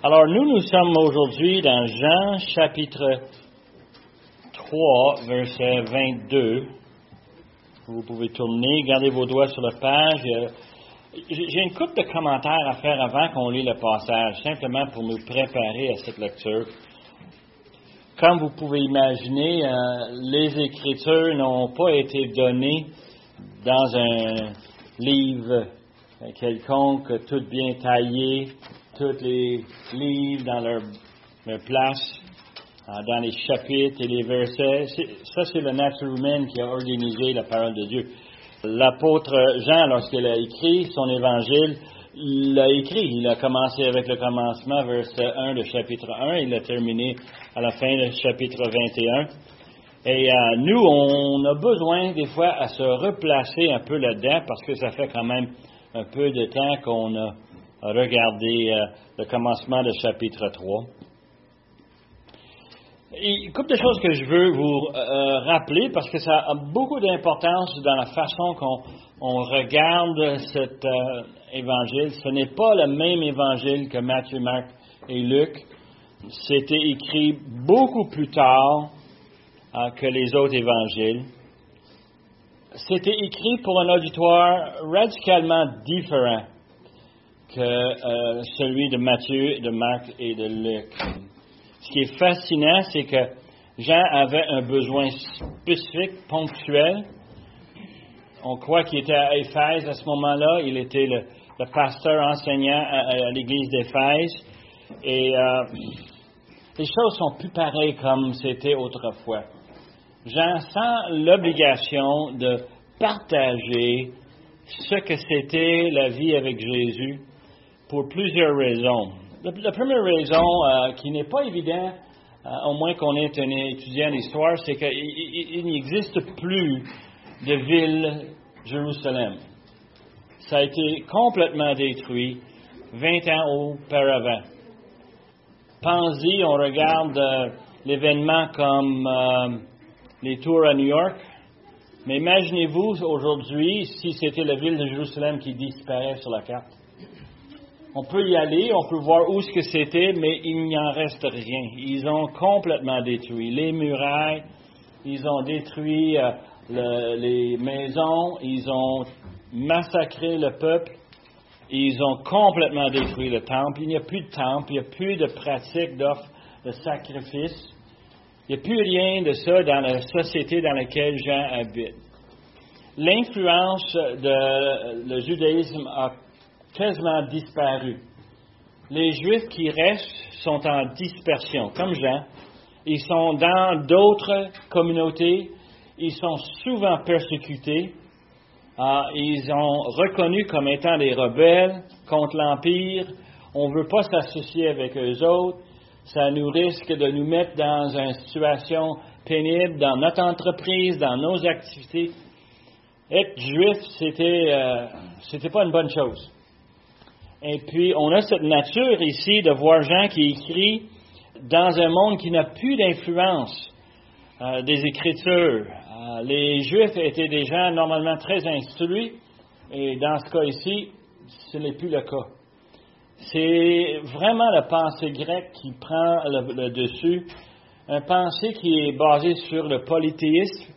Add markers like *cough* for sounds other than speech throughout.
Alors nous, nous sommes aujourd'hui dans Jean chapitre 3, verset 22. Vous pouvez tourner, gardez vos doigts sur la page. Euh, j'ai une coupe de commentaires à faire avant qu'on lit le passage, simplement pour nous préparer à cette lecture. Comme vous pouvez imaginer, euh, les Écritures n'ont pas été données dans un livre quelconque, tout bien taillé, tous les livres dans leur, place, euh, dans les chapitres et les versets. Ça, c'est la nature humaine qui a organisé la parole de Dieu. L'apôtre Jean, lorsqu'il a écrit son évangile, il l'a écrit. Il a commencé avec le commencement, verset 1 de chapitre 1, il a terminé à la fin du chapitre 21. Et euh, nous, on a besoin des fois à se replacer un peu là-dedans parce que ça fait quand même un peu de temps qu'on a regardé euh, le commencement du chapitre 3. une couple de choses que je veux vous euh, rappeler parce que ça a beaucoup d'importance dans la façon qu'on regarde cet évangile. Ce n'est pas le même évangile que Matthieu, Marc et Luc. C'était écrit beaucoup plus tard euh, que les autres évangiles. C'était écrit pour un auditoire radicalement différent que euh, celui de Matthieu, de Marc et de Luc. Ce qui est fascinant, c'est que Jean avait un besoin spécifique, ponctuel. On croit qu'il était à Éphèse à ce moment-là. Il était le, pasteur enseignant à, l'église d'Éphèse. Et euh, les choses sont plus pareilles comme c'était autrefois. Jean sent l'obligation de partager ce que c'était la vie avec Jésus pour plusieurs raisons. La, première raison, euh, qui n'est pas évidente, euh, au moins qu'on est un étudiant d'histoire, c'est qu'il n'existe plus de ville Jérusalem. Ça a été complètement détruit 20 ans auparavant. Pensez, on regarde euh, l'événement comme les tours à New York. Mais imaginez-vous aujourd'hui si c'était la ville de Jérusalem qui disparaît sur la carte. On peut y aller, on peut voir où ce que c'était, mais il n'y en reste rien. Ils ont complètement détruit les murailles, ils ont détruit euh, les maisons, ils ont massacré le peuple, ils ont complètement détruit le temple. Il n'y a plus de temple, il n'y a plus de pratique d'offre de sacrifice. Il n'y a plus rien de ça dans la société dans laquelle Jean habite. L'influence le judaïsme a quasiment. Les Juifs qui restent sont en dispersion, comme Jean. Ils sont dans d'autres communautés. Ils sont souvent persécutés. Ah, ils sont reconnus comme étant des rebelles contre l'Empire. On ne veut pas s'associer avec eux autres ça nous risque de nous mettre dans une situation pénible dans notre entreprise, dans nos activités. Être juif, c'était, euh, c'était pas une bonne chose. Et puis, on a cette nature ici de voir Jean qui écrit dans un monde qui n'a plus d'influence euh, des Écritures. Euh, les Juifs étaient des gens normalement très instruits, et dans ce cas ici, ce n'est plus le cas. C'est vraiment la pensée grecque qui prend le, dessus, une pensée qui est basée sur le polythéisme.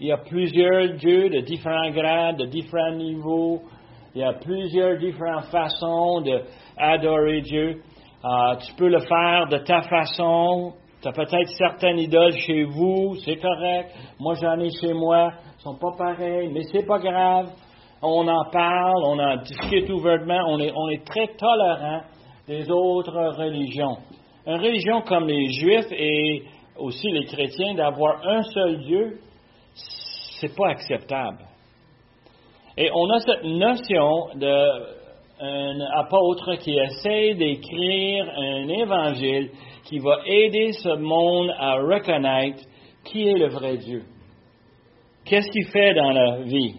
Il y a plusieurs dieux de différents grades, de différents niveaux. Il y a plusieurs différentes façons d'adorer Dieu. Euh, tu peux le faire de ta façon. Tu as peut-être certaines idoles chez vous, c'est correct. Moi, j'en ai chez moi. Ils sont pas pareils, mais c'est pas grave on en parle, on en discute ouvertement, on est, on est très tolérant des autres religions. Une religion comme les Juifs et aussi les chrétiens, d'avoir un seul Dieu, c'est pas acceptable. Et on a cette notion d'un apôtre qui essaie d'écrire un évangile qui va aider ce monde à reconnaître qui est le vrai Dieu. Qu'est-ce qu'il fait dans la vie?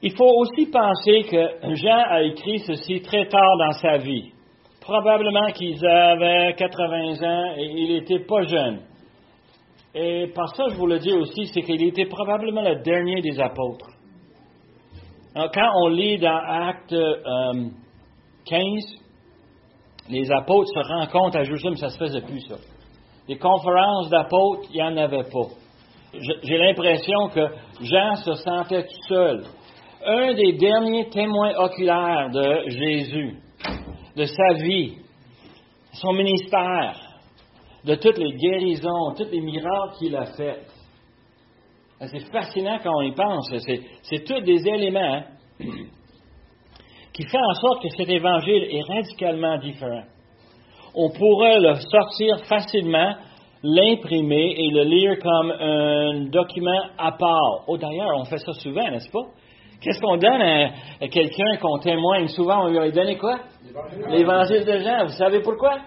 Il faut aussi penser que Jean a écrit ceci très tard dans sa vie. Probablement qu'il avait 80 ans et il n'était pas jeune. Et par ça, je vous le dis aussi, c'est qu'il était probablement le dernier des apôtres. Quand on lit dans Acte 15, les apôtres se rencontrent à Jérusalem, ça se faisait plus, ça. Des conférences d'apôtres, il n'y en avait pas. J'ai l'impression que Jean se sentait tout seul. Un des derniers témoins oculaires de Jésus, de sa vie, son ministère, de toutes les guérisons, tous les miracles qu'il a faits. C'est fascinant quand on y pense. C'est tous des éléments qui font en sorte que cet évangile est radicalement différent. On pourrait le sortir facilement, l'imprimer et le lire comme un document à part. Oh, d'ailleurs, on fait ça souvent, n'est-ce pas? Qu'est-ce qu'on donne à, quelqu'un qu'on témoigne souvent? On lui a donné quoi? L'évangile de Jean. Vous savez pourquoi?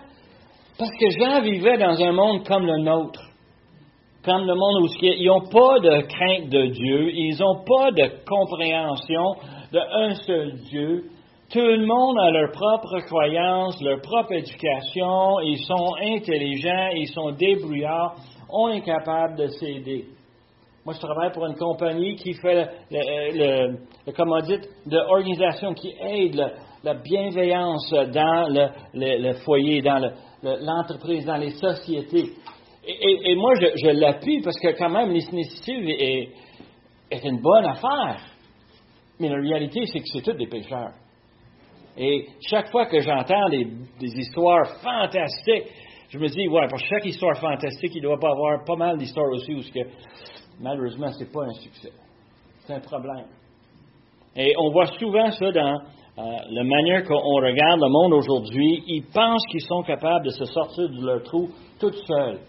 Parce que Jean vivait dans un monde comme le nôtre. Comme le monde où ils n'ont pas de crainte de Dieu, ils n'ont pas de compréhension d'un seul Dieu. Tout le monde a leur propre croyance, leur propre éducation, ils sont intelligents, ils sont débrouillards, on est capable de s'aider. Moi, je travaille pour une compagnie qui fait le, le, comment dites, de qui aide la bienveillance dans le, foyer, dans l'entreprise, dans les sociétés. Et, moi, je, l'appuie parce que quand même, l'initiative est, est une bonne affaire. Mais la réalité, c'est que c'est tous des pécheurs. Et chaque fois que j'entends des, histoires fantastiques, je me dis, ouais, pour chaque histoire fantastique, il doit pas avoir pas mal d'histoires aussi où que, malheureusement, ce n'est pas un succès. C'est un problème. Et on voit souvent ça dans euh, la manière qu'on regarde le monde aujourd'hui. Ils pensent qu'ils sont capables de se sortir de leur trou tout seuls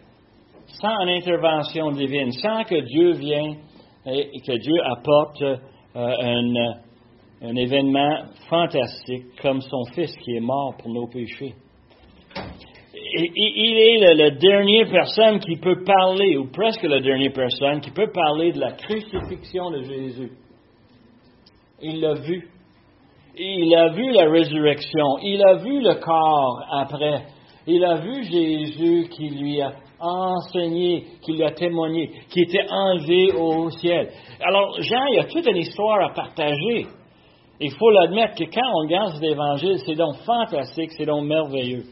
sans intervention divine, sans que Dieu vienne et que Dieu apporte euh, un, événement fantastique comme son Fils qui est mort pour nos péchés. il est la, dernière personne qui peut parler, ou presque la dernière personne, qui peut parler de la crucifixion de Jésus. Il l'a vu. Il a vu la résurrection. Il a vu le corps après. Il a vu Jésus qui lui a enseigné, qui lui a témoigné, qui était enlevé au ciel. Alors, Jean, il y a toute une histoire à partager. Il faut l'admettre que quand on regarde cet évangile, c'est donc fantastique, c'est donc merveilleux.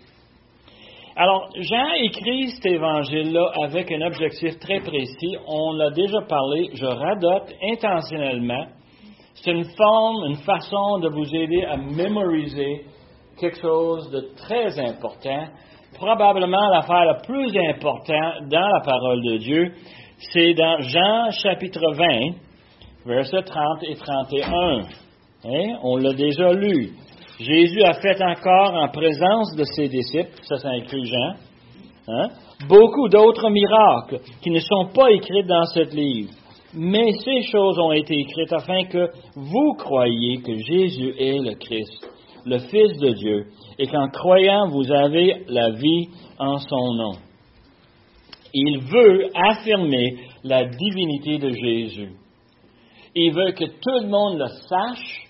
Alors, Jean écrit cet évangile-là avec un objectif très précis. On l'a déjà parlé, je radote intentionnellement. C'est une forme, une façon de vous aider à mémoriser quelque chose de très important probablement l'affaire la plus importante dans la parole de Dieu, c'est dans Jean chapitre 20, versets 30 et 31. Hein? On l'a déjà lu. Jésus a fait encore en présence de ses disciples, ça c'est écrit Jean, hein? beaucoup d'autres miracles qui ne sont pas écrits dans ce livre. Mais ces choses ont été écrites afin que vous croyiez que Jésus est le Christ, le Fils de Dieu, et qu'en croyant, vous avez la vie en son nom. Il veut affirmer la divinité de Jésus. Il veut que tout le monde le sache.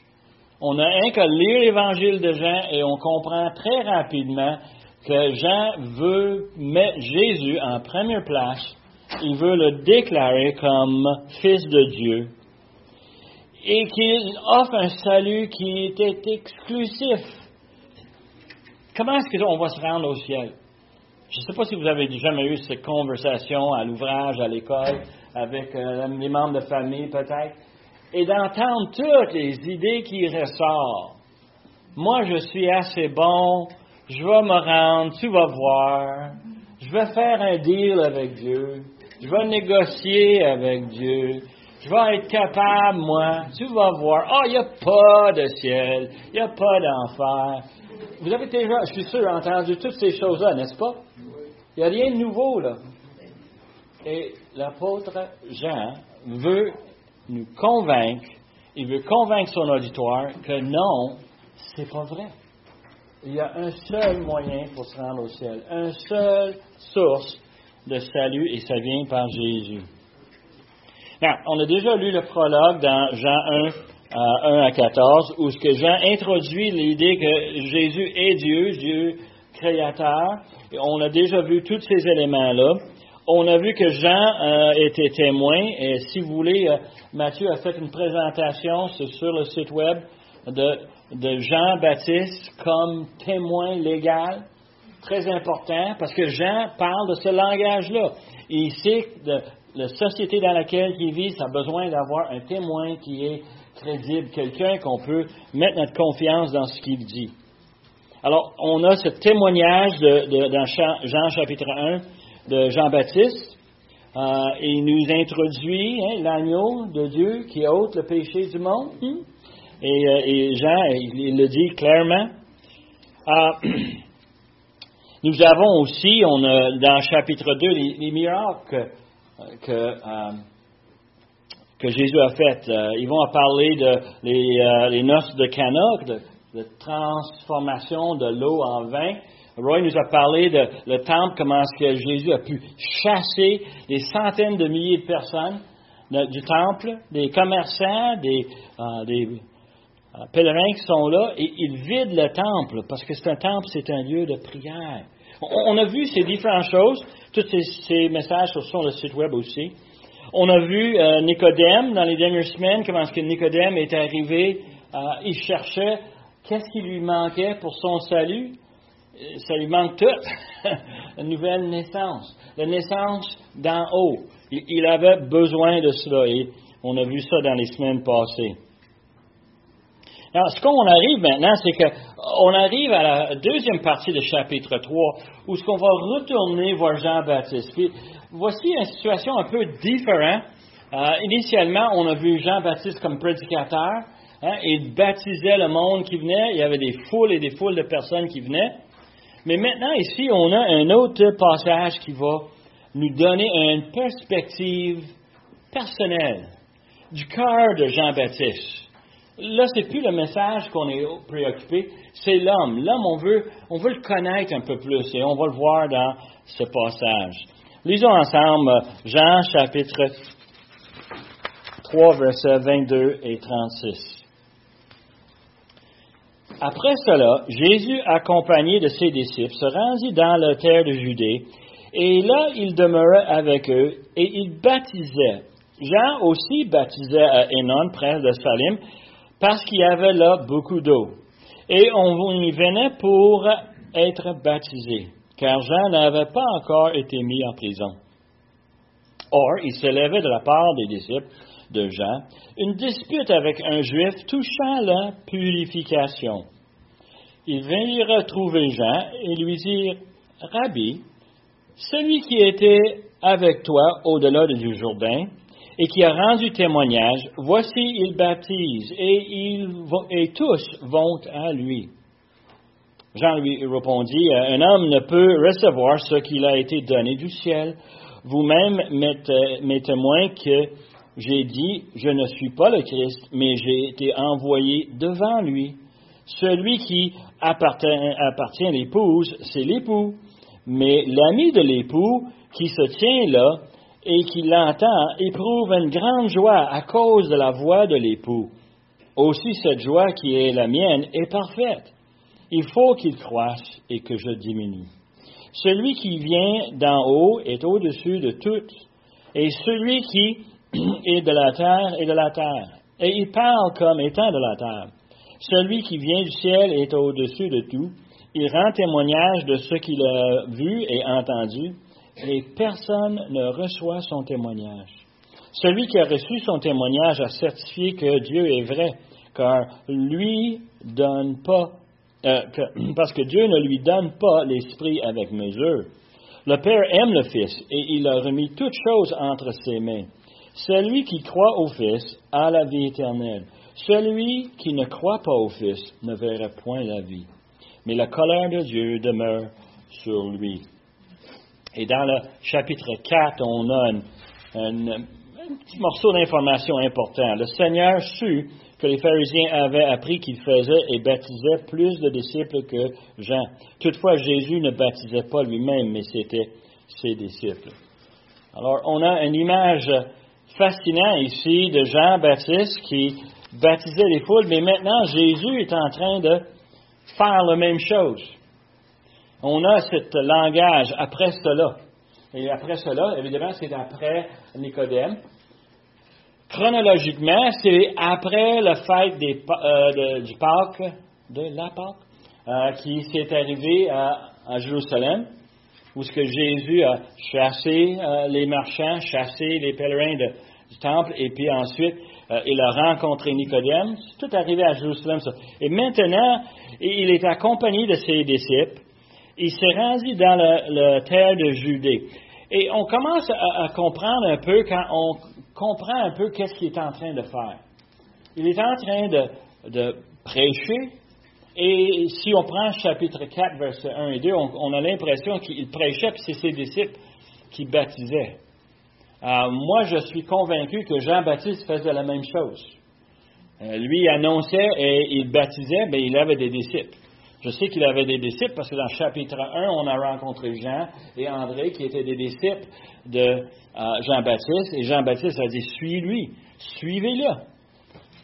On n'a rien qu'à lire l'évangile de Jean et on comprend très rapidement que Jean veut mettre Jésus en première place. Il veut le déclarer comme fils de Dieu et qu'il offre un salut qui était exclusif Comment est-ce qu'on va se rendre au ciel? Je ne sais pas si vous avez jamais eu cette conversation à l'ouvrage, à l'école, avec euh, les membres de famille peut-être, et d'entendre toutes les idées qui ressortent. Moi, je suis assez bon, je vais me rendre, tu vas voir, je vais faire un deal avec Dieu, je vais négocier avec Dieu, je vais être capable, moi, tu vas voir, oh, il n'y a pas de ciel, il n'y a pas d'enfer, vous avez déjà, je suis sûr, entendu toutes ces choses-là, n'est-ce pas? Il n'y a rien de nouveau, là. Et l'apôtre Jean veut nous convaincre, il veut convaincre son auditoire que non, c'est pas vrai. Il y a un seul moyen pour se rendre au ciel, un seul source de salut, et ça vient par Jésus. on a déjà lu le prologue dans Jean 1, 1 à 14, où ce que Jean introduit l'idée que Jésus est Dieu, Dieu créateur. On a déjà vu tous ces éléments-là. On a vu que Jean euh, était témoin. Et si vous voulez, euh, Matthieu a fait une présentation, sur le site web. de, de Jean-Baptiste comme témoin légal. Très important parce que Jean parle de ce langage-là. Il sait que la société dans laquelle il vit, ça a besoin d'avoir un témoin qui est crédible, quelqu'un qu'on peut mettre notre confiance dans ce qu'il dit. Alors, on a ce témoignage de, dans Jean chapitre 1 de Jean-Baptiste. Euh, il nous introduit hein, l'agneau de Dieu qui ôte le péché du monde. Et, euh, Jean, il, le dit clairement. Euh, *clears throat* nous avons aussi, on a, dans chapitre 2, les, miracles que, que, Jésus a fait. ils vont parler de les, les noces de Cana, de transformation de l'eau en vin. Roy nous a parlé de le temple, comment est-ce que Jésus a pu chasser des centaines de milliers de personnes du temple, des commerçants, des, euh, euh, pèlerins qui sont là, et ils vident le temple, parce que c'est un temple, c'est un lieu de prière. On, a vu ces différentes choses, tous ces, messages sont sur le site web aussi. On a vu euh, Nicodème dans les dernières semaines, comment est-ce que Nicodème est arrivé, il cherchait Qu'est-ce qui lui manquait pour son salut? Euh, ça lui manque tout. *laughs* Une nouvelle naissance. La naissance d'en haut. Il avait besoin de cela et on a vu ça dans les semaines passées. Alors, ce qu'on arrive maintenant, c'est qu'on arrive à la deuxième partie du chapitre 3, où ce qu'on va retourner voir Jean-Baptiste. Voici une situation un peu différente. Euh, initialement, on a vu Jean-Baptiste comme prédicateur. Hein, il baptisait le monde qui venait. Il y avait des foules et des foules de personnes qui venaient. Mais maintenant, ici, on a un autre passage qui va nous donner une perspective personnelle du cœur de Jean-Baptiste. Là, c'est plus le message qu'on est préoccupé, c'est l'homme. L'homme, on veut, on veut le connaître un peu plus et on va le voir dans ce passage. Lisons ensemble Jean chapitre 3, versets 22 et 36. Après cela, Jésus, accompagné de ses disciples, se rendit dans la terre de Judée, et là il demeurait avec eux, et il baptisait. Jean aussi baptisait à Hénon, près de Salim, parce qu'il y avait là beaucoup d'eau. Et on y venait pour être baptisé, car Jean n'avait pas encore été mis en prison. Or, il s'élevait de la part des disciples de Jean une dispute avec un juif touchant la purification. Il vint y retrouver Jean et lui dire, Rabbi, celui qui était avec toi au-delà du Jourdain et qui a rendu témoignage, voici il baptise et, et tous vont à lui. Jean lui répondit, un homme ne peut recevoir ce qu'il a été donné du ciel. Vous-même, mes témoins, que j'ai dit, je ne suis pas le Christ, mais j'ai été envoyé devant lui. Celui qui appartient, appartient à l'épouse, c'est l'époux. Mais l'ami de l'époux qui se tient là et qui l'entend éprouve une grande joie à cause de la voix de l'époux. Aussi cette joie qui est la mienne est parfaite. Il faut qu'il croisse et que je diminue. Celui qui vient d'en haut est au-dessus de tout, et celui qui *clears throat* et de la terre et de la terre. Et il parle comme étant de la terre. Celui qui vient du ciel est au-dessus de tout. Il rend témoignage de ce qu'il a vu et entendu, et personne ne reçoit son témoignage. Celui qui a reçu son témoignage a certifié que Dieu est vrai, car lui donne pas, euh, *clears throat* parce que Dieu ne lui donne pas l'esprit avec mesure. Le Père aime le Fils et il a remis toutes choses entre ses mains. Celui qui croit au Fils a la vie éternelle. Celui qui ne croit pas au Fils ne verra point la vie. Mais la colère de Dieu demeure sur lui. Et dans le chapitre 4, on a un, petit morceau d'information important. Le Seigneur sut que les pharisiens avaient appris qu'il faisait et baptisait plus de disciples que Jean. Toutefois, Jésus ne baptisait pas lui-même, mais c'était ses disciples. Alors, on a une image fascinant ici de Jean-Baptiste qui baptisait les foules, mais maintenant Jésus est en train de faire la même chose. On a ce langage après cela. Et après cela, évidemment, c'est après Nicodème. Chronologiquement, c'est après la fête des, euh, du Pâques, de la Pâque, euh, qui s'est arrivé à, Jérusalem, où ce que Jésus a chassé euh, les marchands, chassé les pèlerins du temple, et puis ensuite il a rencontré Nicodème. C'est tout arrivé à Jérusalem. Ça. Et maintenant, il est accompagné de ses disciples. Il s'est rendu dans la terre de Judée. Et on commence à, comprendre un peu quand on comprend un peu qu'est-ce qu'il est en train de faire. Il est en train de, prêcher, et si on prend chapitre 4, versets 1 et 2, on, a l'impression qu'il prêchait, puis c'est ses disciples qui baptisaient. Euh, moi, je suis convaincu que Jean-Baptiste faisait la même chose. Euh, lui annonçait et il baptisait, mais il avait des disciples. Je sais qu'il avait des disciples parce que dans chapitre 1, on a rencontré Jean et André qui étaient des disciples de euh, Jean-Baptiste. Et Jean-Baptiste a dit, suis-lui, suivez-le.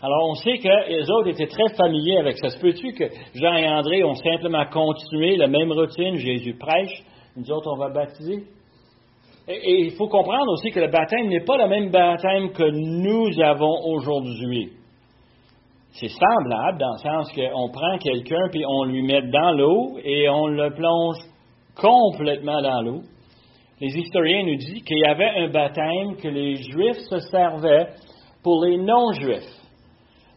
Alors on sait que les autres étaient très familiers avec ça. Se peut-tu que Jean et André ont simplement continué la même routine, Jésus prêche, nous autres on va baptiser? Et, il faut comprendre aussi que le baptême n'est pas le même baptême que nous avons aujourd'hui. C'est semblable dans le sens qu'on prend quelqu'un puis on lui met dans l'eau et on le plonge complètement dans l'eau. Les historiens nous disent qu'il y avait un baptême que les Juifs se servaient pour les non-Juifs,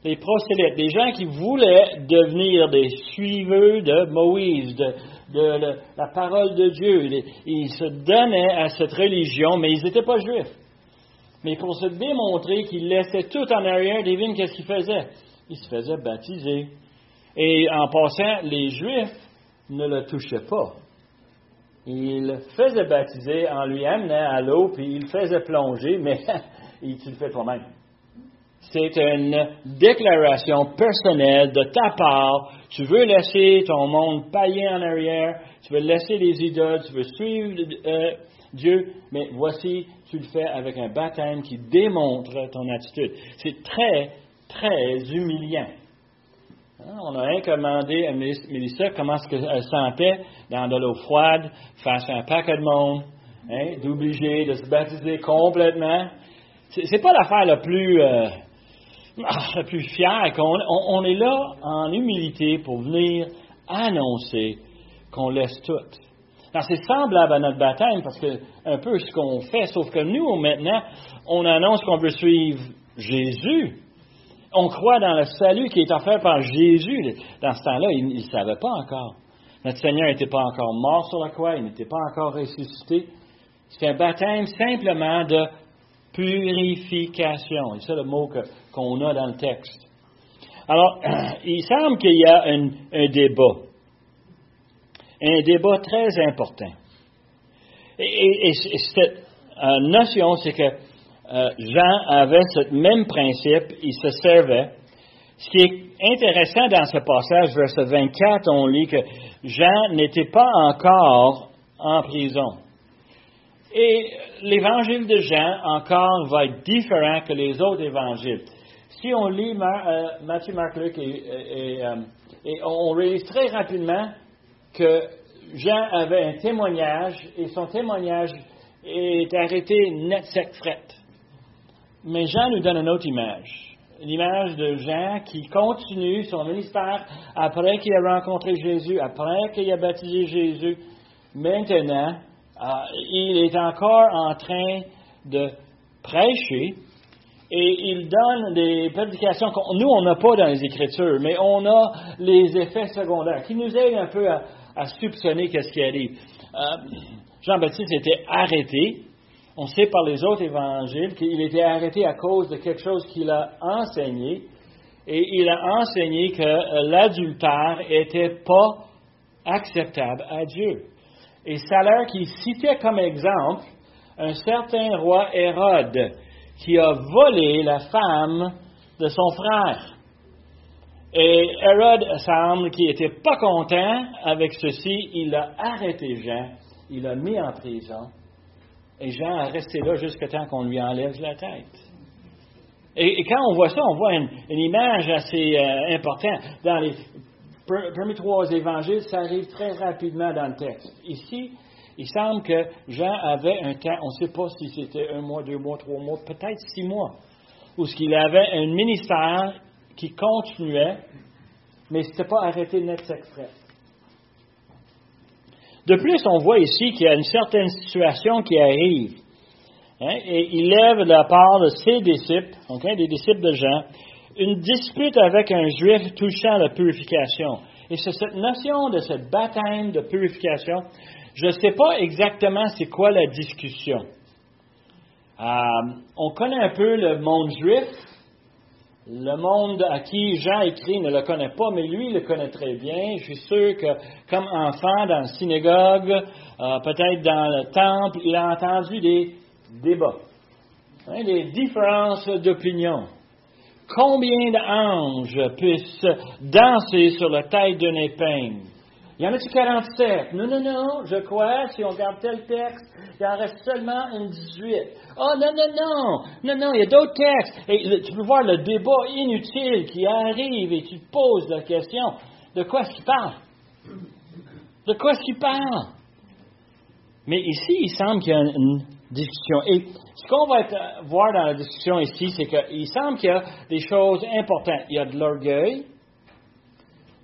les prosélytes, des gens qui voulaient devenir des suiveurs de Moïse, de, la parole de Dieu. Ils se donnaient à cette religion, mais ils n'étaient pas juifs. Mais pour se démontrer qu'ils laissaient tout en arrière, devine qu'est-ce qu'ils faisaient? Ils se faisaient baptiser. Et en passant, les Juifs ne le touchaient pas. Ils le faisaient baptiser en lui amenant à l'eau, puis ils le faisaient plonger, mais *laughs* tu le fais toi-même. C'est une déclaration personnelle de ta part. Tu veux laisser ton monde païen en arrière, tu veux laisser les idoles, tu veux suivre euh, Dieu, mais voici, tu le fais avec un baptême qui démontre ton attitude. C'est très, très humiliant. Hein, on a rien commandé à Mélissa comment elle sentait dans de l'eau froide, face à un paquet de monde, hein, d'obliger de se baptiser complètement. C'est pas l'affaire la plus euh, ah, la plus fière. qu'on on, est là en humilité pour venir annoncer qu'on laisse tout. C'est semblable à notre baptême parce que un peu ce qu'on fait, sauf que nous, maintenant, on annonce qu'on veut suivre Jésus. On croit dans le salut qui est offert par Jésus. Dans ce temps-là, il ne savait pas encore. Notre Seigneur n'était pas encore mort sur la croix, il n'était pas encore ressuscité. C'est un baptême simplement de purification. C'est ça le mot qu'on a dans le texte. Alors, *clears throat* il semble qu'il y a un, débat. Un débat très important. Et, cette euh, notion, c'est que euh, Jean avait ce même principe, il se servait. Ce qui est intéressant dans ce passage, verset 24, on lit que Jean n'était pas encore en prison. Et l'évangile de Jean, encore, va être différent que les autres évangiles. Si on lit euh, Matthieu, Marc, Luc, et, euh, et, on réalise très rapidement que Jean avait un témoignage, et son témoignage est arrêté net, sec, fret. Mais Jean nous donne une autre image. L'image de Jean qui continue son ministère après qu'il a rencontré Jésus, après qu'il a baptisé Jésus. Maintenant, ah, il est encore en train de prêcher et il donne des prédications que nous, on n'a pas dans les Écritures, mais on a les effets secondaires qui nous aident un peu à, soupçonner qu'est-ce qui arrive. Euh, Jean-Baptiste était arrêté. On sait par les autres évangiles qu'il était arrêté à cause de quelque chose qu'il a enseigné. Et il a enseigné que l'adultère n'était pas acceptable à Dieu. Et Salaire qui citait comme exemple un certain roi Hérode qui a volé la femme de son frère. Et Hérode semble qu'il n'était pas content avec ceci. Il a arrêté Jean, il l'a mis en prison. Et Jean a resté là jusqu'à temps qu'on lui enlève la tête. Et, quand on voit ça, on voit une, image assez euh, importante. Dans les Parmi trois évangiles, ça arrive très rapidement dans le texte. Ici, il semble que Jean avait un temps, on ne sait pas si c'était un mois, deux mois, trois mois, peut-être six mois. où il avait un ministère qui continuait, mais ce n'était pas arrêté net exprès. De plus, on voit ici qu'il y a une certaine situation qui arrive. Hein, et il lève de la part de ses disciples, des disciples de Jean, une dispute avec un juif touchant la purification. Et c'est cette notion de cette baptême de purification. Je ne sais pas exactement c'est quoi la discussion. Euh, on connaît un peu le monde juif. Le monde à qui Jean écrit ne le connaît pas, mais lui, le connaît très bien. Je suis sûr que, comme enfant dans la synagogue, euh, peut-être dans le temple, il a entendu des débats, hein, des différences d'opinion. Combien d'anges puissent danser sur la tête d'un épingle? Il y en a-tu 47? Non, non, non, je crois, si on regarde tel texte, il en reste seulement une 18. Oh, non, non, non, non, non, il y a d'autres textes. Et tu peux voir le débat inutile qui arrive et tu te poses la question, de quoi est-ce qu'il parle? De quoi est-ce qu'il parle? Mais ici, il semble qu'il y a une discussion. Et ce qu'on va voir dans la discussion ici, c'est qu'il semble qu'il y a des choses importantes. Il y a de l'orgueil,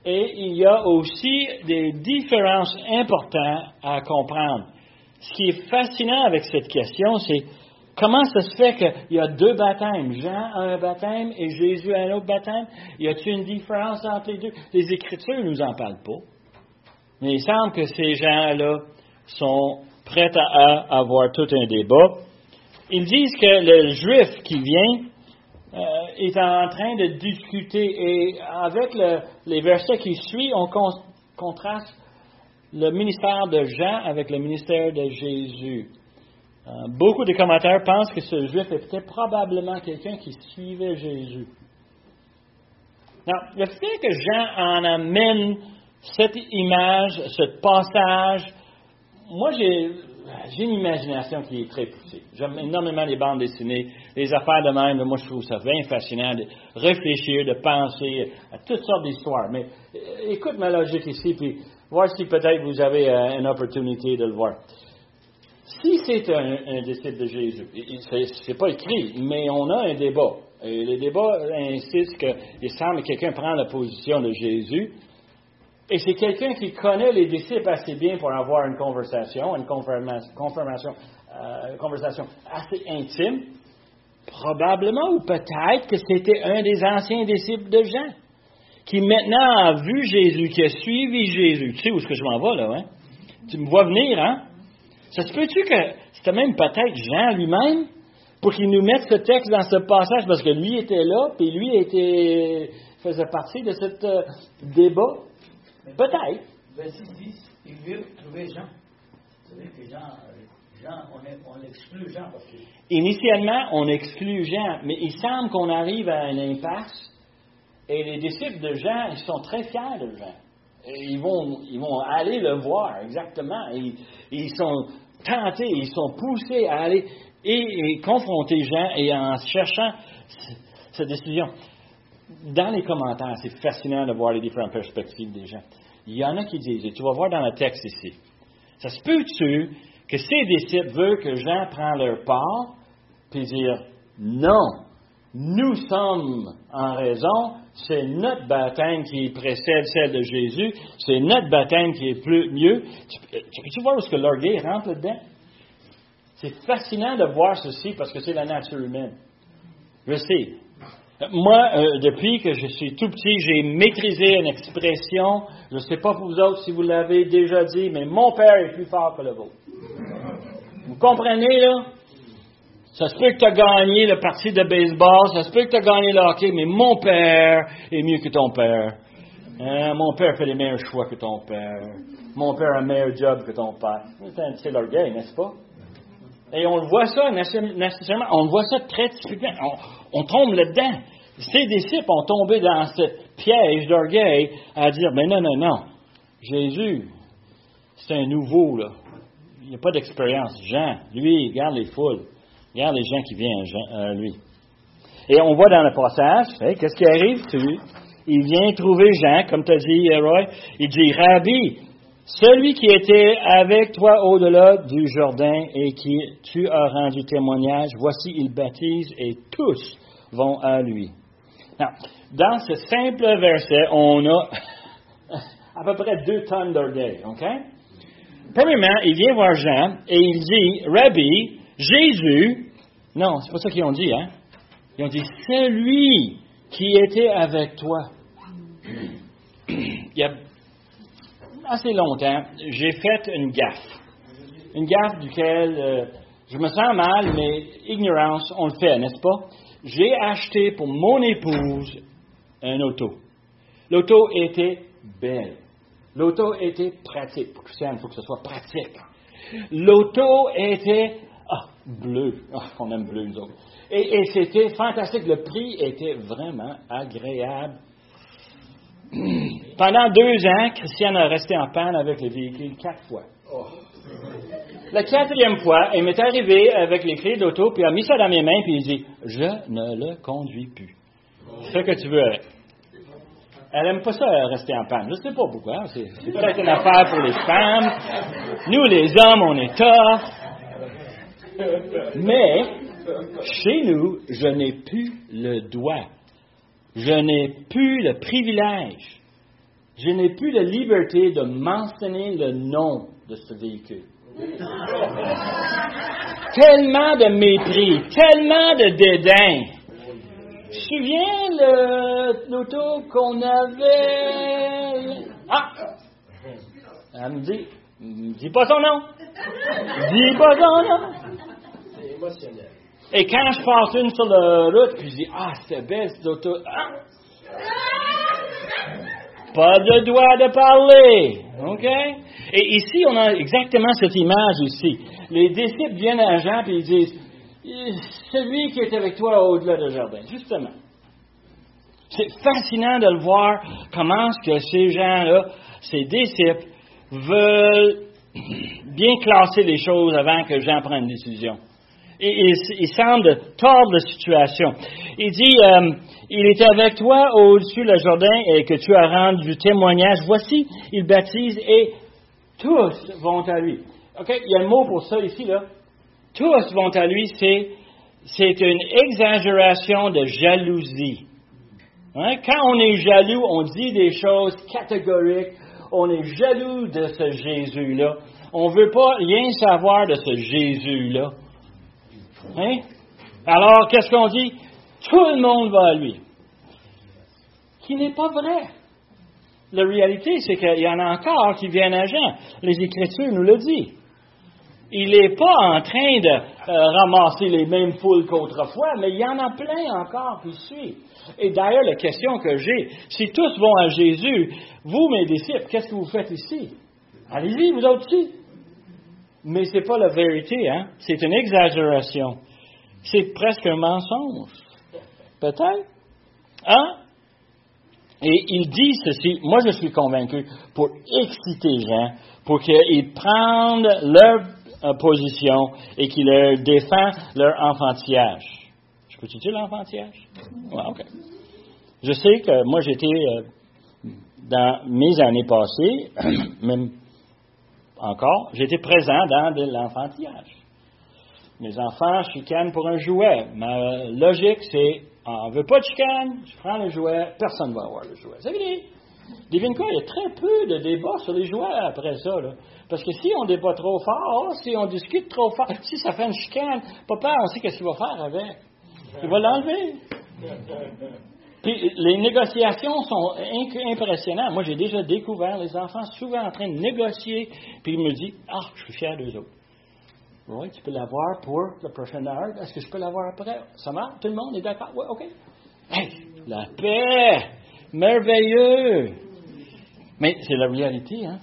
et il y a aussi des différences importantes à comprendre. Ce qui est fascinant avec cette question, c'est comment ça se fait qu'il y a deux baptêmes, Jean a un baptême et Jésus a un autre baptême? Y a-t-il une différence entre les deux? Les Écritures ne nous en parlent pas. Mais il semble que ces gens-là sont prêts à avoir tout un débat. Ils disent que le juif qui vient est en train de discuter. Et avec les versets qui suivent, on contraste le ministère de Jean avec le ministère de Jésus. Euh, beaucoup de commentaires pensent que ce juif était probablement quelqu'un qui suivait Jésus. le fait que Jean en amène cette image, ce passage, moi j'ai j'ai une imagination qui est très poussée. J'aime énormément les bandes dessinées, les affaires de même. Moi, je trouve ça bien fascinant de réfléchir, de penser à toutes sortes d'histoires. Mais euh, écoute ma logique ici, puis voir si peut-être vous avez euh, une opportunité de le voir. Si c'est un, disciple de Jésus, c'est pas écrit, mais on a un débat. Et le débat insiste qu'il semble que quelqu'un prend la position de Jésus, et c'est quelqu'un qui connaît les disciples assez bien pour avoir une conversation, une confirmation, euh, conversation assez intime. Probablement ou peut-être que c'était un des anciens disciples de Jean, qui maintenant a vu Jésus, qui a suivi Jésus. Tu sais où est-ce que je m'en vais, là, hein? Tu me vois venir, hein? Ça se peut-tu que c'était même peut-être Jean lui-même pour qu'il nous mette ce texte dans ce passage? Parce que lui était là, puis lui était, faisait partie de ce euh, débat? Peut-être. Verset 10, il veut trouver Jean. Vous savez que Jean, euh, On, exclut Jean. Initialement, on exclut Jean, mais il semble qu'on arrive à un impasse et les disciples de Jean, ils sont très fiers de Jean. ils vont, ils vont aller le voir, exactement. Ils, sont tentés, ils sont poussés à aller et, confronter Jean et en cherchant cette décision dans les commentaires, c'est fascinant de voir les différentes perspectives des gens. Il y en a qui disent, tu vas voir dans le texte ici, ça se peut-tu que ces disciples veulent que Jean prenne leur part, puis dire, non, nous sommes en raison, c'est notre baptême qui précède celle de Jésus, c'est notre baptême qui est plus, mieux. Tu, voir où ce que l'orgueil rentre là-dedans? C'est fascinant de voir ceci parce que c'est la nature humaine. Je sais, moi, euh, depuis que je suis tout petit, j'ai maîtrisé une expression. Je ne sais pas pour vous autres si vous l'avez déjà dit, mais mon père est plus fort que le vôtre. Vous comprenez, là? Ça se peut que tu as gagné le parti de baseball, ça se peut que tu as gagné le hockey, mais mon père est mieux que ton père. Hein? Mon père fait les meilleurs choix que ton père. Mon père a un meilleur job que ton père. C'est l'orgueil, n'est-ce pas? Et on le voit ça nécessairement, on le voit ça très typiquement. On, tombe là-dedans. Ces disciples ont tombé dans ce piège d'orgueil à dire, mais non, non, non. Jésus, c'est un nouveau, là. Il n'y a pas d'expérience. Jean, lui, regarde les foules. Regarde les gens qui viennent à lui. Et on voit dans le passage, qu'est-ce qui arrive? Il vient trouver Jean, comme tu as dit, Roy. Il dit, Rabbi, celui qui était avec toi au-delà du Jourdain et qui tu as rendu témoignage, voici, il baptise et tous vont à lui. dans ce simple verset, on a *laughs* à peu près deux tonnes d'orgueil, OK? Premièrement, il vient voir Jean et il dit, Rabbi, Jésus, non, c'est pas ça qu'ils ont dit, hein? Ils ont dit, celui qui était avec toi. Il y a assez longtemps, j'ai fait une gaffe. Une gaffe duquel euh, je me sens mal, mais ignorance, on le fait, n'est-ce pas? J'ai acheté pour mon épouse un auto. L'auto était belle. L'auto était pratique. Pour Christiane, il faut que ce soit pratique. L'auto était ah, bleu. Ah, on aime bleu, nous autres. Et, c'était fantastique. Le prix était vraiment agréable. Pendant deux ans, Christiane a resté en panne avec le véhicule quatre fois. La quatrième fois, elle m'est arrivée avec les clés d'auto, puis a mis ça dans mes mains, puis il dit Je ne le conduis plus. Fais ce que tu veux. Elle n'aime pas ça rester en panne. Je ne sais pas pourquoi. C'est, peut-être une affaire pour les femmes. Nous, les hommes, on est tough. Mais, chez nous, je n'ai plus le droit. Je n'ai plus le privilège. Je n'ai plus la liberté de mentionner le nom de ce véhicule. tellement de mépris, tellement de dédain. Tu te souviens l'auto qu'on avait? Ah! Elle me dit, dis pas son nom. Dis pas son nom. C'est émotionnel. Et quand je passe une sur la route, puis je dis, ah, c'est belle cette auto. Ah! Pas de droit de parler. OK? Et ici, on a exactement cette image ici. Les disciples viennent à Jean et ils disent, celui qui est avec toi au-delà du jardin, justement. C'est fascinant de le voir comment ce que ces gens-là, ces disciples, veulent bien classer les choses avant que Jean prenne une décision. Il, semble tordre la situation. Il dit, euh, il est avec toi au-dessus du Jourdain et que tu as rendu témoignage. Voici, il baptise et tous vont à lui. OK? Il y a un mot pour ça ici, là tous vont à lui, c'est, c'est une exagération de jalousie. Hein? Quand on est jaloux, on dit des choses catégoriques, on est jaloux de ce Jésus-là. On ne veut pas rien savoir de ce Jésus-là. Hein? Alors, qu'est-ce qu'on dit? Tout le monde va à lui. Qui n'est pas vrai. La réalité, c'est qu'il y en a encore qui viennent à Jean. Les Écritures nous le disent il n'est pas en train de euh, ramasser les mêmes foules qu'autrefois, mais il y en a plein encore qui suivent. Et d'ailleurs, la question que j'ai, si tous vont à Jésus, vous, mes disciples, qu'est-ce que vous faites ici? Allez-y, vous autres aussi. Mais ce n'est pas la vérité, hein? C'est une exagération. C'est presque un mensonge. Peut-être? Hein? Et il dit ceci, moi je suis convaincu, pour exciter les gens, pour qu'ils prennent leur position et qui leur défend leur enfantillage. Je peux-tu l'enfantillage? OK. Je sais que moi, j'étais, euh, dans mes années passées, *clears throat* même encore, j'étais présent dans de l'enfantillage. Mes enfants chicanent pour un jouet. Ma logique, c'est, on ne veut pas de chicane, je prends le jouet, personne ne va avoir le jouet. C'est fini. Devine quoi, il y a très peu de débats sur les jouets après ça. Parce que si on débat trop fort, si on discute trop fort, *laughs* si ça fait une chicane, papa, on sait qu'est-ce qu'il va faire avec. Il va l'enlever. Puis les négociations sont impressionnantes. Moi, j'ai déjà découvert les enfants souvent en train de négocier, puis ils me disent Ah, je suis fier d'eux autres. Oui, tu peux l'avoir pour la prochaine heure. Est-ce que je peux l'avoir après? Ça marche? Tout le monde est d'accord? Oui, OK. La paix! Merveilleux! Mais c'est la réalité, hein?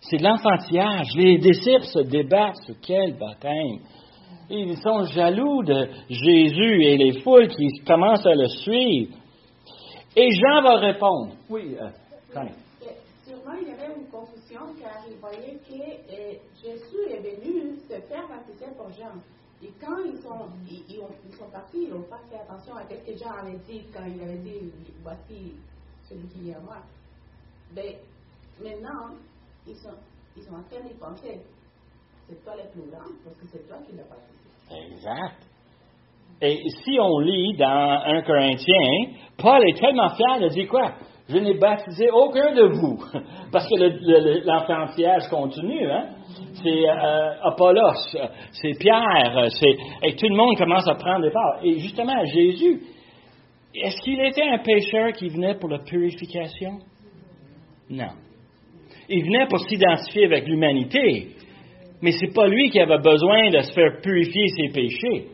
C'est l'enfantillage. Les disciples se débattent sur quel baptême? ils sont jaloux de Jésus et les foules qui commencent à le suivre. Et Jean va répondre. Oui, euh, Sûrement, il y avait une confusion car il voyait que euh, Jésus est venu se faire baptiser pour Jean. Et quand ils sont, ils, sont partis, ils n'ont pas fait attention à ce que Jean avait dit quand il avait dit Voici celui qui est à moi. Mais maintenant, ils sont, ils sont en train d'y penser. C'est toi le plus grand, parce que c'est toi qui l'as participé. Exact. Et si on lit dans 1 Corinthien, Paul est tellement fier de dire quoi? Je n'ai baptisé aucun de vous. *laughs* Parce que l'enfantillage continue, hein? C'est euh, Apollos, c'est Pierre, c'est, et tout le monde commence à prendre des parts. Et justement, Jésus, est-ce qu'il était un pécheur qui venait pour la purification? Non. Il venait pour s'identifier avec l'humanité. Mais ce n'est pas lui qui avait besoin de se faire purifier ses péchés.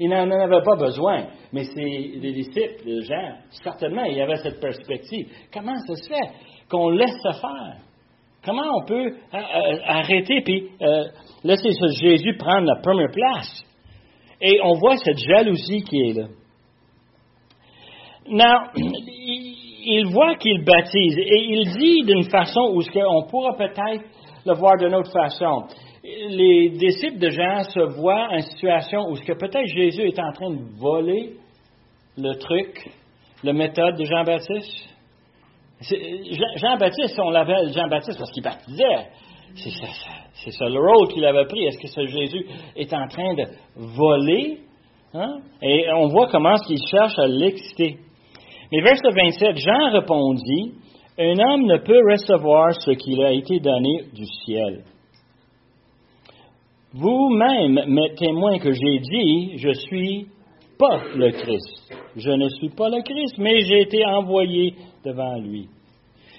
Il n'en avait pas besoin. Mais c'est les disciples, les gens, certainement, il y avait cette perspective. Comment ça se fait qu'on laisse se faire? Comment on peut euh, euh, arrêter puis euh, laisser Jésus prendre la première place? Et on voit cette jalousie qui est là. Non, *clears throat* il voit qu'il baptise et il dit d'une façon où on pourra peut-être le voir d'une autre façon. Les disciples de Jean se voient en situation où peut-être Jésus est en train de voler le truc, la méthode de Jean-Baptiste. Jean-Baptiste, on l'avait Jean-Baptiste parce qu'il baptisait. C'est ça, le rôle qu'il avait pris. Est-ce que ce Jésus est en train de voler? Hein? Et on voit comment il cherche à l'exciter. Mais verset 27, Jean répondit, Un homme ne peut recevoir ce qui a été donné du ciel. Vous-même m'êtes témoin que j'ai dit, je suis pas le Christ. Je ne suis pas le Christ, mais j'ai été envoyé devant lui.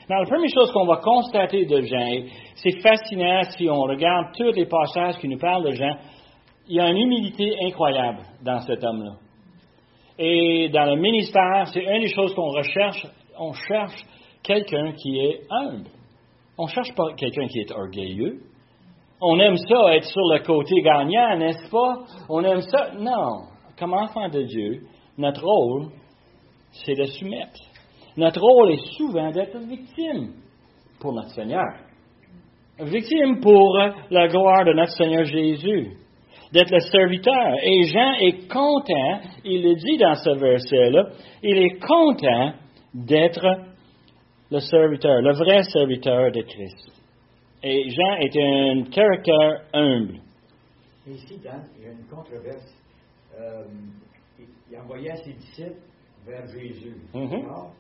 La première chose qu'on va constater de Jean, c'est fascinant si on regarde tous les passages qui nous parlent de Jean, il y a une humilité incroyable dans cet homme-là. Et dans le ministère, c'est une des choses qu'on recherche. On cherche quelqu'un qui est humble. On ne cherche pas quelqu'un qui est orgueilleux. On aime ça, être sur le côté gagnant, n'est-ce pas? On aime ça. Non. Comme enfant de Dieu, notre rôle, c'est de soumettre. Notre rôle est souvent d'être victime pour notre Seigneur. Victime pour la gloire de notre Seigneur Jésus d'être le serviteur. Et Jean est content, il le dit dans ce verset-là, il est content d'être le serviteur, le vrai serviteur de Christ. Et Jean est un caractère humble. ici, il y a une controverse. Euh, il envoyait ses disciples vers Jésus. Mm-hmm.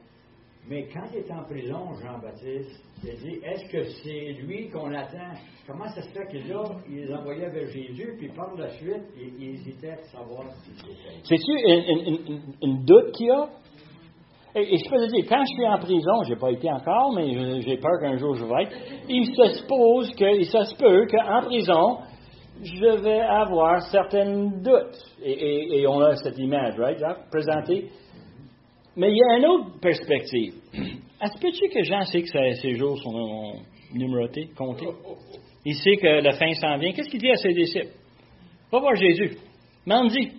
Mais quand il était en prison, Jean-Baptiste, il a dit Est-ce que c'est lui qu'on attend? Comment ça se fait que là, il les envoyait vers Jésus, puis par la suite, il, hésitait à savoir si c'était. C'est-tu une, doute qu'il y a? Et, je peux te dire, quand je suis en prison, je n'ai pas été encore, mais j'ai peur qu'un jour je vais être, il se suppose que, il se peut qu'en prison, je vais avoir certaines doutes. Et, on a cette image, right, présentée mais il y a une autre perspective. *clears throat* Est-ce que que Jean sait que ses jours sont numérotés, comptés? Il sait que la fin s'en vient. Qu'est-ce qu'il dit à ses disciples? Va voir Jésus. Mandi.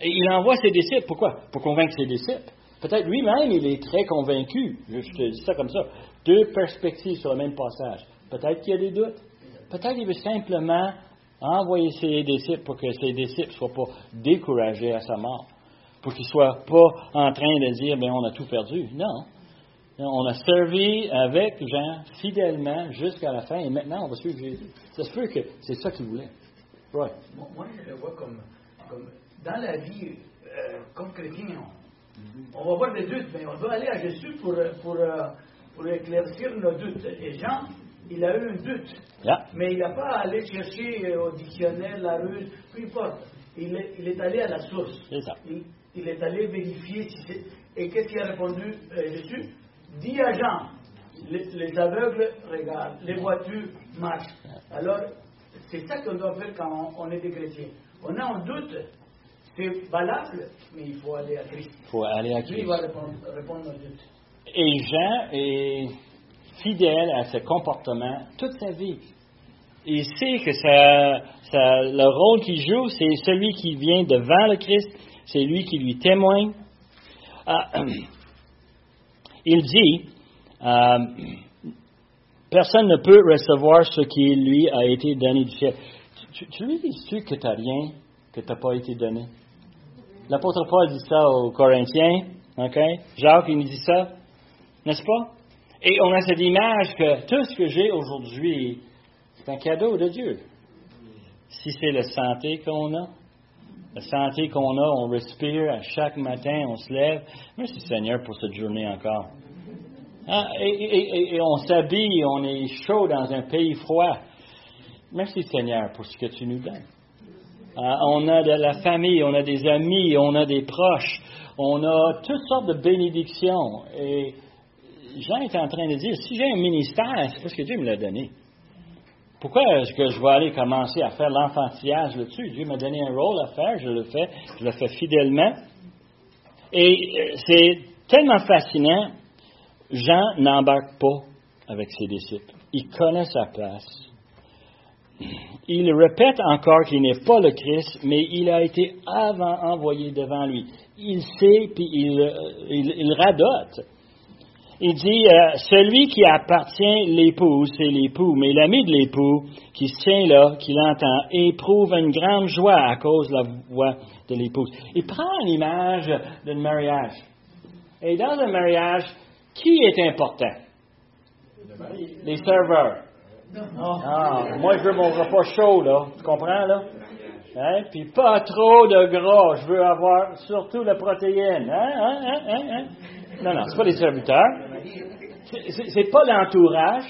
Et il envoie ses disciples. Pourquoi? Pour convaincre ses disciples. Peut-être lui-même, il est très convaincu. Je te dis ça comme ça. Deux perspectives sur le même passage. Peut-être qu'il y a des doutes. Peut-être qu'il veut simplement envoyer ses disciples pour que ses disciples ne soient pas découragés à sa mort pour qu'ils ne soient pas en train de dire, bien, on a tout perdu. Non. On a servi avec Jean fidèlement jusqu'à la fin et maintenant on va suivre Jésus. Ça se peut que c'est ça qu'il voulait. Moi, je le vois comme, dans la vie, euh, comme chrétien, on, va voir des doutes, mais on doit aller à Jésus pour, pour, euh, pour éclaircir nos doutes. Et Jean, il a eu un doute. Mais il n'a pas allé chercher au dictionnaire la ruse, peu importe. Il est, il est allé à la source. C'est ça il est allé vérifier si c'est. Et qu'est-ce qu'il a répondu euh, Jésus? Dis à Jean, les, aveugles regardent, les voitures marchent. Alors, c'est ça qu'on doit faire quand on, est des chrétiens. On a un doute, c'est valable, mais il faut aller à Christ. Il faut aller à Christ. Lui va répondre, répondre au doute. Et Jean est fidèle à ce comportement toute sa vie. Il sait que ça, le rôle qu'il joue, c'est celui qui vient devant le Christ c'est lui qui lui témoigne. Ah, *clears throat* il dit, euh, personne ne peut recevoir ce qui lui a été donné du ciel. Tu, lui dis-tu que tu n'as rien, que tu n'as pas été donné? L'apôtre Paul dit ça aux Corinthiens, OK? Jacques, il nous dit ça, n'est-ce pas? Et on a cette image que tout ce que j'ai aujourd'hui, c'est un cadeau de Dieu. Si c'est la santé qu'on a, la santé qu'on a, on respire à chaque matin, on se lève. Merci Seigneur pour cette journée encore. Ah, et, on s'habille, on est chaud dans un pays froid. Merci Seigneur pour ce que tu nous donnes. Ah, on a de la famille, on a des amis, on a des proches, on a toutes sortes de bénédictions. Et Jean est en train de dire, si j'ai un ministère, c'est parce que Dieu me l'a donné. Pourquoi est-ce que je vais aller commencer à faire l'enfantillage là-dessus? Dieu m'a donné un rôle à faire, je le fais, je le fais fidèlement. Et euh, c'est tellement fascinant, Jean n'embarque pas avec ses disciples. Il connaît sa place. Il répète encore qu'il n'est pas le Christ, mais il a été avant envoyé devant lui. Il sait, puis il, euh, il, il radote il dit, euh, celui qui appartient l'époux, c'est l'époux, mais l'ami de l'époux qui se tient là, qui l'entend, éprouve une grande joie à cause de la voix de l'épouse. Il prend l'image d'un mariage. Et dans un mariage, qui est important? Les serveurs. Ah, moi, je veux mon repas chaud, là. Tu comprends, là? Hein? Puis pas trop de gras. Je veux avoir surtout la protéine. Hein? Hein? Non, non, c'est pas les serviteurs. C'est pas l'entourage.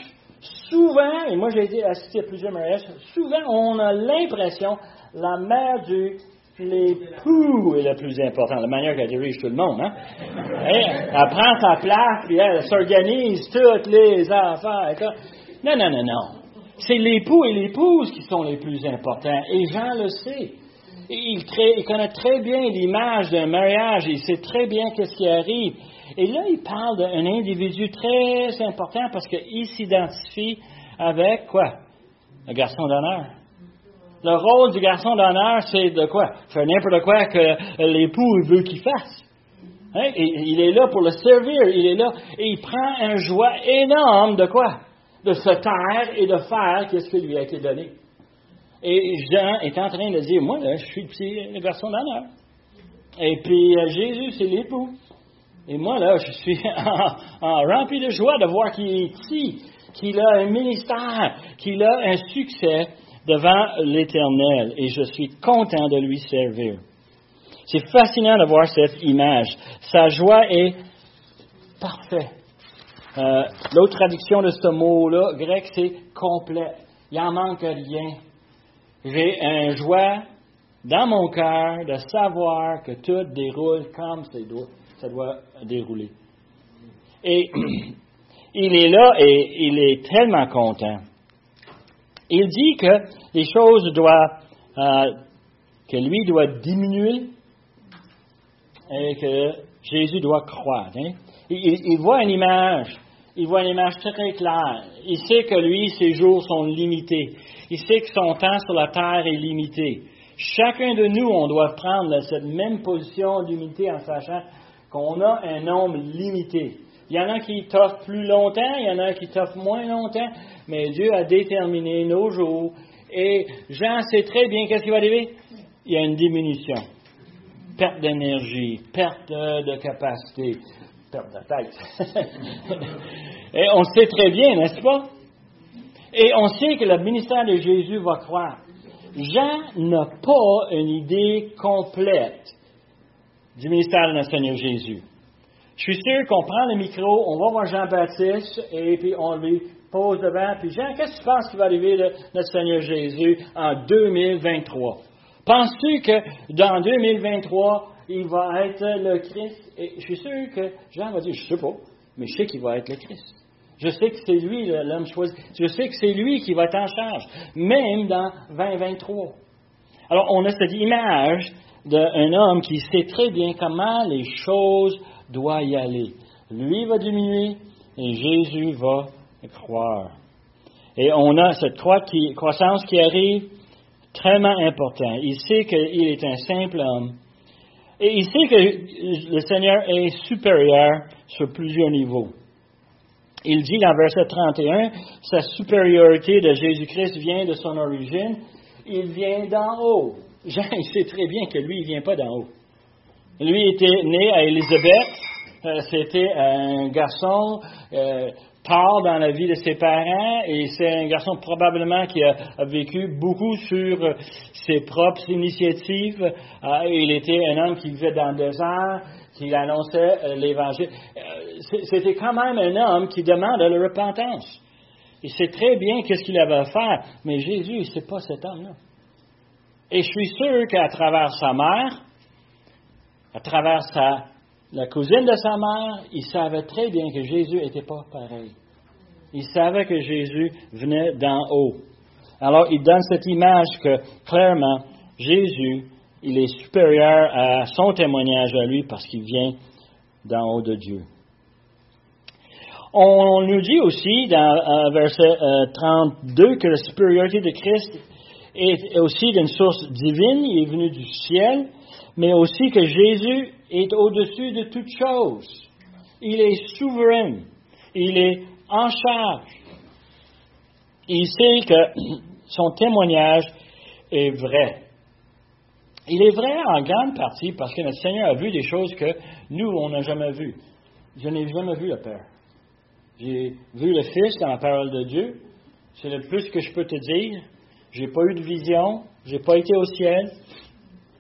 Souvent, et moi j'ai assisté à plusieurs mariages, souvent on a l'impression la mère du l'époux est la plus importante, la manière qu'elle dirige tout le monde. Hein? Elle, prend sa place, puis elle s'organise toutes les affaires. Non, non, non, non. C'est l'époux et l'épouse qui sont les plus importants. Et Jean le sait. Il, il connaît très bien l'image d'un mariage, il sait très bien qu'est-ce qui arrive. Et là, il parle d'un individu très important parce qu'il s'identifie avec quoi? Le garçon d'honneur. Le rôle du garçon d'honneur, c'est de quoi? Faire n'importe quoi que l'époux veut qu'il fasse. Hein? Il est là pour le servir, il est là, et il prend un joie énorme de quoi? De se taire et de faire ce qui lui a été donné. Et Jean est en train de dire, moi, là, je suis le petit garçon d'honneur. Et puis euh, Jésus, c'est l'époux. Et moi, là, je suis *laughs* rempli de joie de voir qu'il est ici, qu'il a un ministère, qu'il a un succès devant l'Éternel. Et je suis content de lui servir. C'est fascinant de voir cette image. Sa joie est parfaite. Euh, l'autre traduction de ce mot-là, grec, c'est complet. Il n'en manque rien. J'ai un joie dans mon cœur de savoir que tout déroule comme c'est doit ça doit dérouler. Et *clears throat* il est là et il est tellement content. Il dit que les choses doivent, euh, que lui doit diminuer et que Jésus doit croître. Hein. Il, voit une image, il voit une image très claire. Il sait que lui, ses jours sont limités. Il sait que son temps sur la terre est limité. Chacun de nous, on doit prendre cette même position d'humilité en sachant qu'on a un nombre limité. Il y en a qui t'offrent plus longtemps, il y en a qui t'offrent moins longtemps, mais Dieu a déterminé nos jours. Et Jean sait très bien qu'est-ce qui va arriver? Il y a une diminution. Perte d'énergie, perte de capacité, perte de tête. *laughs* Et on sait très bien, n'est-ce pas? Et on sait que le ministère de Jésus va croire. Jean n'a pas une idée complète du ministère de notre Seigneur Jésus. Je suis sûr qu'on prend le micro, on va voir Jean-Baptiste et puis on lui pose devant. Puis Jean, qu'est-ce que tu penses qui va arriver de notre Seigneur Jésus en 2023? Penses-tu que dans 2023, il va être le Christ? Et je suis sûr que Jean va dire, je ne sais pas, mais je sais qu'il va être le Christ. Je sais que c'est lui l'homme choisi. Je sais que c'est lui qui va être en charge, même dans 2023. Alors, on a cette image d'un homme qui sait très bien comment les choses doivent y aller. Lui va diminuer et Jésus va croire. Et on a cette croissance qui arrive, très important. Il sait qu'il est un simple homme. Et il sait que le Seigneur est supérieur sur plusieurs niveaux. Il dit dans verset 31, sa supériorité de Jésus-Christ vient de son origine, il vient d'en haut. Jean, il sait très bien que lui, il ne vient pas d'en haut. Lui était né à Élisabeth. Euh, c'était un garçon euh, tard dans la vie de ses parents et c'est un garçon probablement qui a, vécu beaucoup sur ses propres initiatives. Euh, il était un homme qui vivait dans le désert, qui annonçait euh, l'Évangile. Euh, c'était quand même un homme qui demande la repentance. Il sait très bien qu'est-ce qu'il avait à faire, mais Jésus, c'est pas cet homme-là. Et je suis sûr qu'à travers sa mère, à travers la cousine de sa mère, il savait très bien que Jésus n'était pas pareil. Il savait que Jésus venait d'en haut. Alors, il donne cette image que, clairement, Jésus, il est supérieur à son témoignage à lui parce qu'il vient d'en haut de Dieu. On nous dit aussi dans euh, verset 32 euh, que la supériorité de Christ est aussi d'une source divine, il est venu du ciel, mais aussi que Jésus est au-dessus de toutes choses. Il est souverain. Il est en charge. Il sait que *clears throat* son témoignage est vrai. Il est vrai en grande partie parce que notre Seigneur a vu des choses que nous, on n'a jamais vues. Je n'ai jamais vu le Père. J'ai vu le Fils dans la parole de Dieu. C'est le plus que je peux te dire. Je n'ai pas eu de vision. Je n'ai pas été au ciel.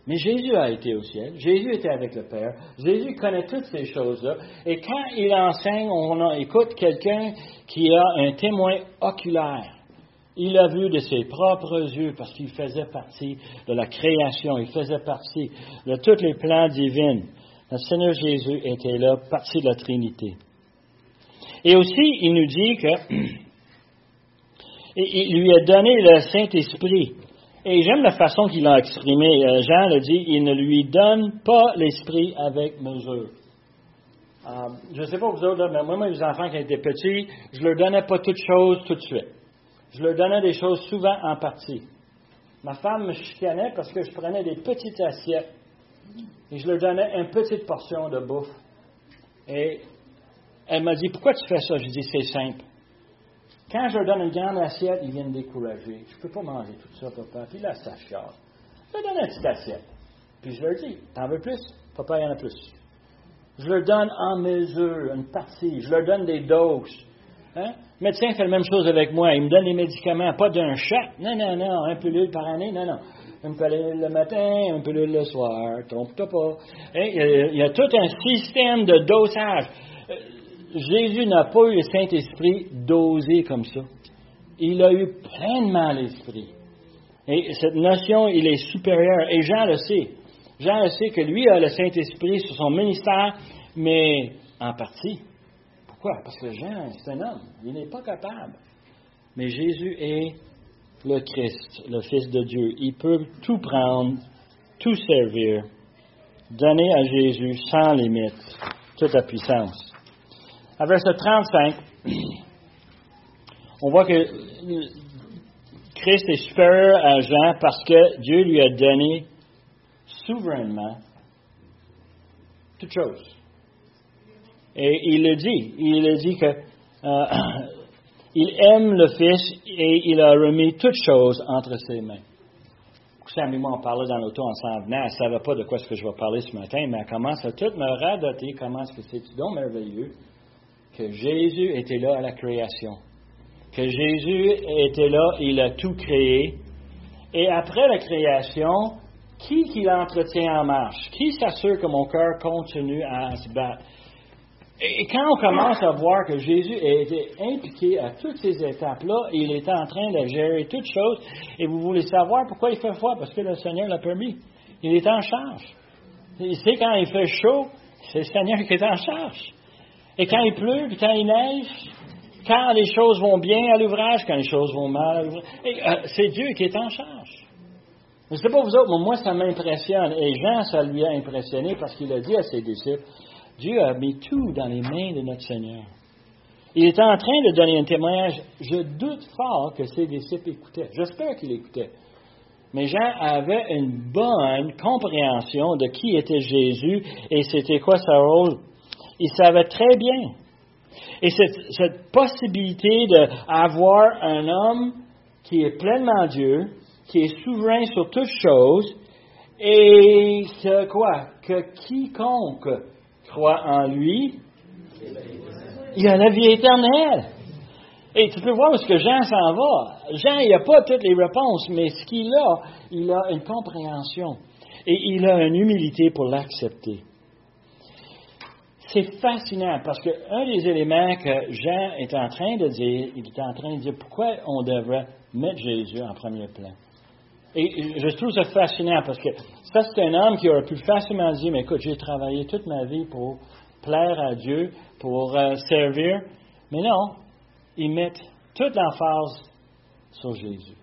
Mais Jésus a été au ciel, Jésus était avec le Père, Jésus connaît toutes ces choses-là. Et quand il enseigne, on écoute quelqu'un qui a un témoin oculaire. Il a vu de ses propres yeux parce qu'il faisait partie de la création, il faisait partie de tous les plans divins. Le Seigneur Jésus était là, partie de la Trinité. Et aussi, il nous dit que *clears throat* il lui a donné le Saint-Esprit. Et j'aime la façon qu'il a exprimé. Euh, Jean le dit, il ne lui donne pas l'esprit avec mesure. Euh, je ne sais pas vous autres, mais moi, mes enfants, qui étaient petits, je leur donnais pas toutes choses tout de suite. Je leur donnais des choses souvent en partie. Ma femme me chicanait parce que je prenais des petites assiettes et je leur donnais une petite portion de bouffe. Et elle m'a dit, pourquoi tu fais ça? Je dis, c'est simple. Quand je leur donne une grande assiette, ils viennent décourager. Je ne peux pas manger tout ça, papa. Puis là, ça chiale. Je leur donne une petite assiette. Puis je leur dis, t'en veux plus? Papa, il y en a plus. Je leur donne en mesure, une partie. Je leur donne des doses. Hein? Le médecin fait la même chose avec moi. Il me donne des médicaments, pas d'un chat. Non, non, non, un pilule par année. Non, non. Une pilule le matin, un pilule le soir. Trompe-toi pas. Hein? Il y a tout un système de dosage. Jésus n'a pas eu le Saint-Esprit dosé comme ça. Il a eu pleinement l'Esprit. Et cette notion, il est supérieur. Et Jean le sait. Jean le sait que lui a le Saint-Esprit sur son ministère, mais en partie. Pourquoi? Parce que Jean, c'est un homme. Il n'est pas capable. Mais Jésus est le Christ, le Fils de Dieu. Il peut tout prendre, tout servir, donner à Jésus sans limite toute la puissance. À verset 35, on voit que Christ est supérieur à Jean parce que Dieu lui a donné souverainement toutes choses. Et il le dit, il le dit que euh, *clears throat* il aime le Fils et il a remis toutes choses entre ses mains. Sam et moi, on parlait dans l'auto en s'en venant. Elle ne savait pas de quoi ce que je vais parler ce matin, mais elle commence à tout me radoter comment est-ce que c'est donc merveilleux? Que Jésus était là à la création, que Jésus était là, il a tout créé, et après la création, qui qui l'entretient en marche? Qui s'assure que mon cœur continue à se battre? Et quand on commence à voir que Jésus a été impliqué à toutes ces étapes-là, il est en train de gérer toutes choses, et vous voulez savoir pourquoi il fait froid? Parce que le Seigneur l'a permis. Il est en charge. Il sait quand il fait chaud, c'est le Seigneur qui est en charge. Et quand il pleut, quand il neige, quand les choses vont bien à l'ouvrage, quand les choses vont mal à l'ouvrage, euh, c'est Dieu qui est en charge. Je ne sais pas vous autres, mais moi, ça m'impressionne. Et Jean, ça lui a impressionné parce qu'il a dit à ses disciples, Dieu a mis tout dans les mains de notre Seigneur. Il était en train de donner un témoignage. Je doute fort que ses disciples écoutaient. J'espère qu'ils écoutaient. Mais Jean avait une bonne compréhension de qui était Jésus et c'était quoi sa rôle il savait très bien. Et cette, possibilité d'avoir un homme qui est pleinement Dieu, qui est souverain sur toutes choses, et que quoi? Que quiconque croit en lui, il a la vie éternelle. Et tu peux voir où ce que Jean s'en va. Jean, il n'a pas toutes les réponses, mais ce qu'il a, il a une compréhension. Et il a une humilité pour l'accepter. C'est fascinant parce qu'un des éléments que Jean est en train de dire, il est en train de dire pourquoi on devrait mettre Jésus en premier plan. Et je trouve ça fascinant parce que ça, c'est un homme qui aurait pu facilement dire, mais écoute, j'ai travaillé toute ma vie pour plaire à Dieu, pour euh, servir. Mais non, ils mettent toute l'emphase sur Jésus.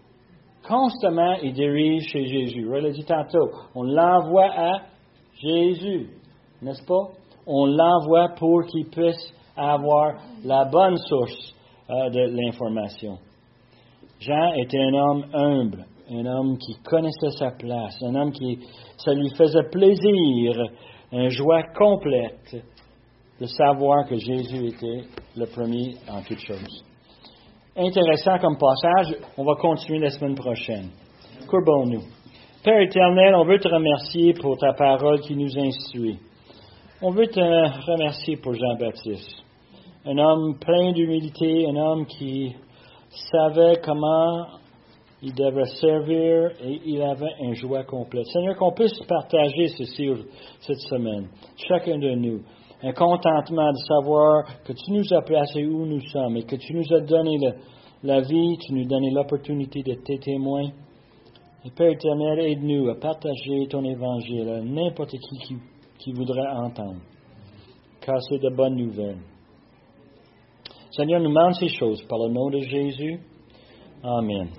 Constamment, ils dirigent chez Jésus. On l'a dit tantôt, on l'envoie à Jésus, n'est-ce pas? On l'envoie pour qu'il puisse avoir la bonne source euh, de l'information. Jean était un homme humble, un homme qui connaissait sa place, un homme qui, ça lui faisait plaisir, une joie complète de savoir que Jésus était le premier en toutes choses. Intéressant comme passage, on va continuer la semaine prochaine. Courbons-nous. Père éternel, on veut te remercier pour ta parole qui nous instruit. On veut te remercier pour Jean-Baptiste. Un homme plein d'humilité, un homme qui savait comment il devait servir et il avait une joie complète. Seigneur, qu'on puisse partager ceci cette semaine, chacun de nous. Un contentement de savoir que tu nous as placés où nous sommes et que tu nous as donné la vie, tu nous as donné l'opportunité de tes témoins. Et Père éternel, aide-nous à partager ton évangile à n'importe qui, qui qui voudrait entendre, car c'est de bonnes nouvelles. Seigneur, nous demande ces choses par le nom de Jésus. Amen.